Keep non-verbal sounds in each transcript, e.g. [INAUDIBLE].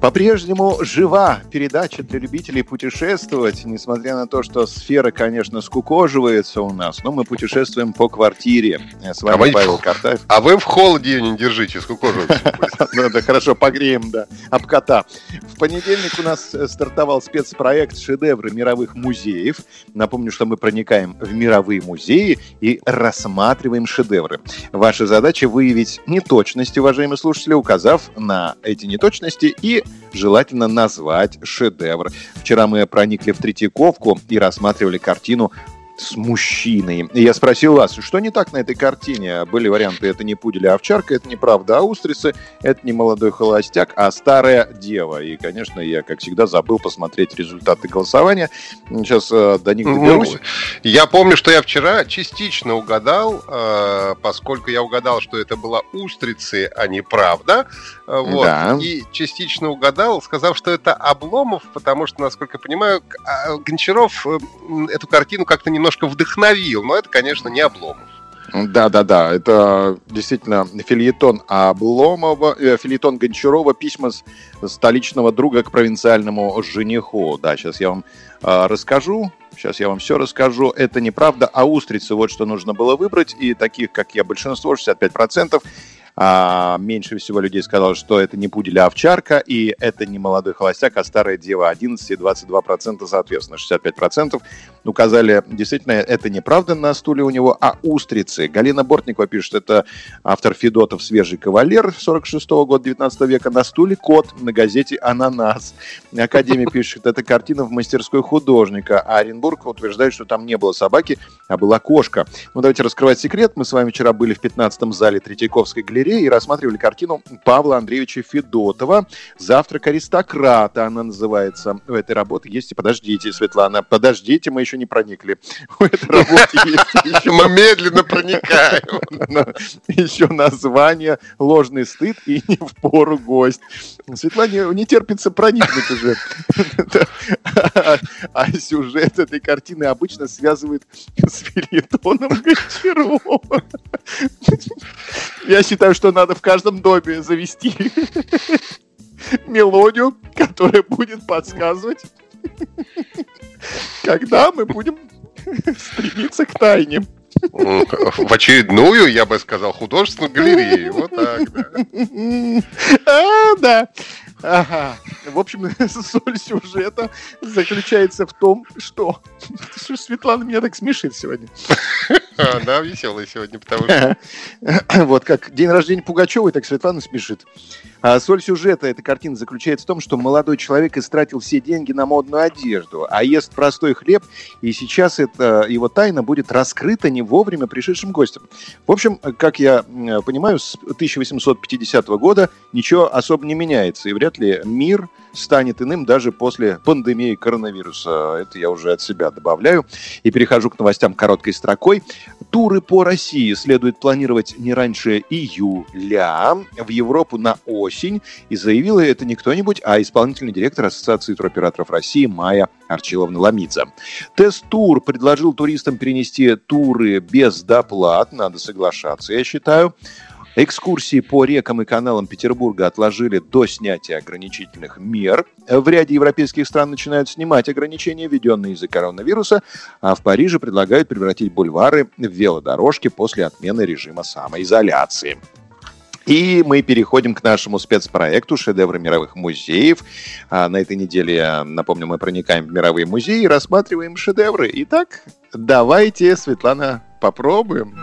По-прежнему жива передача для любителей путешествовать, несмотря на то, что сфера, конечно, скукоживается у нас, но мы путешествуем по квартире. С вами а Павел Картаев. А вы в холоде не держите, скукоживаться. Ну [LAUGHS] да, хорошо, погреем, да, об кота. В понедельник у нас стартовал спецпроект «Шедевры мировых музеев». Напомню, что мы проникаем в мировые музеи и рассматриваем шедевры. Ваша задача выявить неточности, уважаемые слушатели, указав на эти неточности и желательно назвать шедевр. Вчера мы проникли в Третьяковку и рассматривали картину с мужчиной. И я спросил вас, что не так на этой картине? Были варианты, это не пудель, а овчарка, это неправда, а устрицы, это не молодой холостяк, а старая дева. И, конечно, я, как всегда, забыл посмотреть результаты голосования. Сейчас э, до них доберусь. Ну, я помню, что я вчера частично угадал, э, поскольку я угадал, что это была устрицы, а не правда. Э, вот. Да. И частично угадал, сказав, что это Обломов, потому что, насколько я понимаю, а, Гончаров э, эту картину как-то немножко немножко вдохновил, но это, конечно, не Обломов. Да, да, да, это действительно фильетон Обломова, э, фильетон Гончарова, письма с столичного друга к провинциальному жениху. Да, сейчас я вам э, расскажу. Сейчас я вам все расскажу. Это неправда, а устрицы, вот что нужно было выбрать. И таких, как я, большинство, 65%, а, меньше всего людей сказало, что это не пудель, а овчарка, и это не молодой холостяк, а старая дева 11 и 22% соответственно, 65% указали, действительно, это неправда на стуле у него, а устрицы. Галина Бортникова пишет, это автор Федотов «Свежий кавалер» 46 -го года 19 века, на стуле кот, на газете «Ананас». Академия [LAUGHS] пишет, это картина в мастерской художника, а Оренбург утверждает, что там не было собаки, а была кошка. Ну, давайте раскрывать секрет. Мы с вами вчера были в 15 зале Третьяковской галереи, галереи и рассматривали картину Павла Андреевича Федотова «Завтрак аристократа». Она называется. У этой работы есть... Подождите, Светлана, подождите, мы еще не проникли. [LAUGHS] У этой работы есть... Мы медленно проникаем. Еще название «Ложный стыд» и «Не в пору гость». Светлане не терпится проникнуть уже. [LAUGHS] А сюжет этой картины обычно связывают с Гончарова. Я считаю, что надо в каждом доме завести [LAUGHS] мелодию, которая будет подсказывать, когда мы будем стремиться к тайне. В очередную, я бы сказал, художественную галерею. Вот так, да. А, да. Ага. В общем, [LAUGHS] соль сюжета заключается в том, что... Что [LAUGHS] Светлана меня так смешит сегодня. А, да, веселый сегодня, потому что... [LAUGHS] Вот как день рождения Пугачевой, так Светлана смешит. А соль сюжета этой картины заключается в том, что молодой человек истратил все деньги на модную одежду, а ест простой хлеб, и сейчас это, его тайна будет раскрыта не вовремя пришедшим гостям. В общем, как я понимаю, с 1850 года ничего особо не меняется, и вряд ли мир станет иным даже после пандемии коронавируса. Это я уже от себя добавляю. И перехожу к новостям короткой строкой. Туры по России следует планировать не раньше июля в Европу на осень. И заявила это не кто-нибудь, а исполнительный директор Ассоциации туроператоров России Майя Арчиловна Ламидзе. Тест-тур предложил туристам перенести туры без доплат. Надо соглашаться, я считаю. Экскурсии по рекам и каналам Петербурга отложили до снятия ограничительных мер. В ряде европейских стран начинают снимать ограничения, введенные из-за коронавируса, а в Париже предлагают превратить бульвары в велодорожки после отмены режима самоизоляции. И мы переходим к нашему спецпроекту «Шедевры мировых музеев». А на этой неделе, напомню, мы проникаем в мировые музеи и рассматриваем шедевры. Итак, давайте, Светлана, попробуем.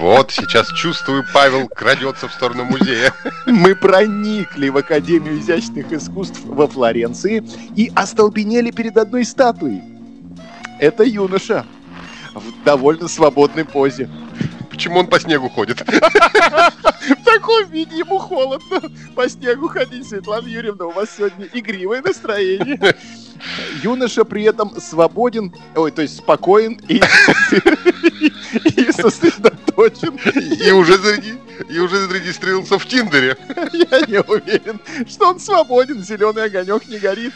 Вот, сейчас чувствую, Павел крадется в сторону музея. Мы проникли в Академию изящных искусств во Флоренции и остолбенели перед одной статуей. Это юноша в довольно свободной позе. Почему он по снегу ходит? [LAUGHS] таком виде ему холодно по снегу ходить, Светлана Юрьевна, у вас сегодня игривое настроение. [LAUGHS] Юноша при этом свободен, ой, то есть спокоен и, [LAUGHS] и сосредоточен. И уже, и уже зарегистрировался в Тиндере. Я не уверен, что он свободен, зеленый огонек не горит.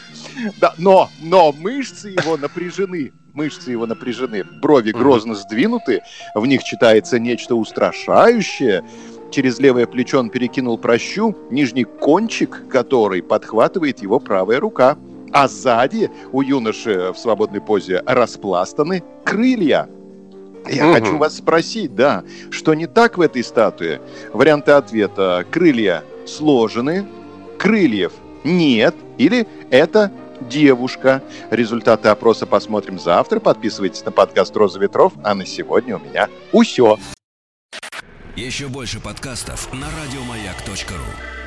Да, но, но мышцы его напряжены мышцы его напряжены, брови грозно сдвинуты, в них читается нечто устрашающее. Через левое плечо он перекинул прощу, нижний кончик который подхватывает его правая рука а сзади у юноши в свободной позе распластаны крылья. Я угу. хочу вас спросить, да, что не так в этой статуе? Варианты ответа. Крылья сложены, крыльев нет, или это девушка. Результаты опроса посмотрим завтра. Подписывайтесь на подкаст «Роза ветров». А на сегодня у меня усё. Еще больше подкастов на радиомаяк.ру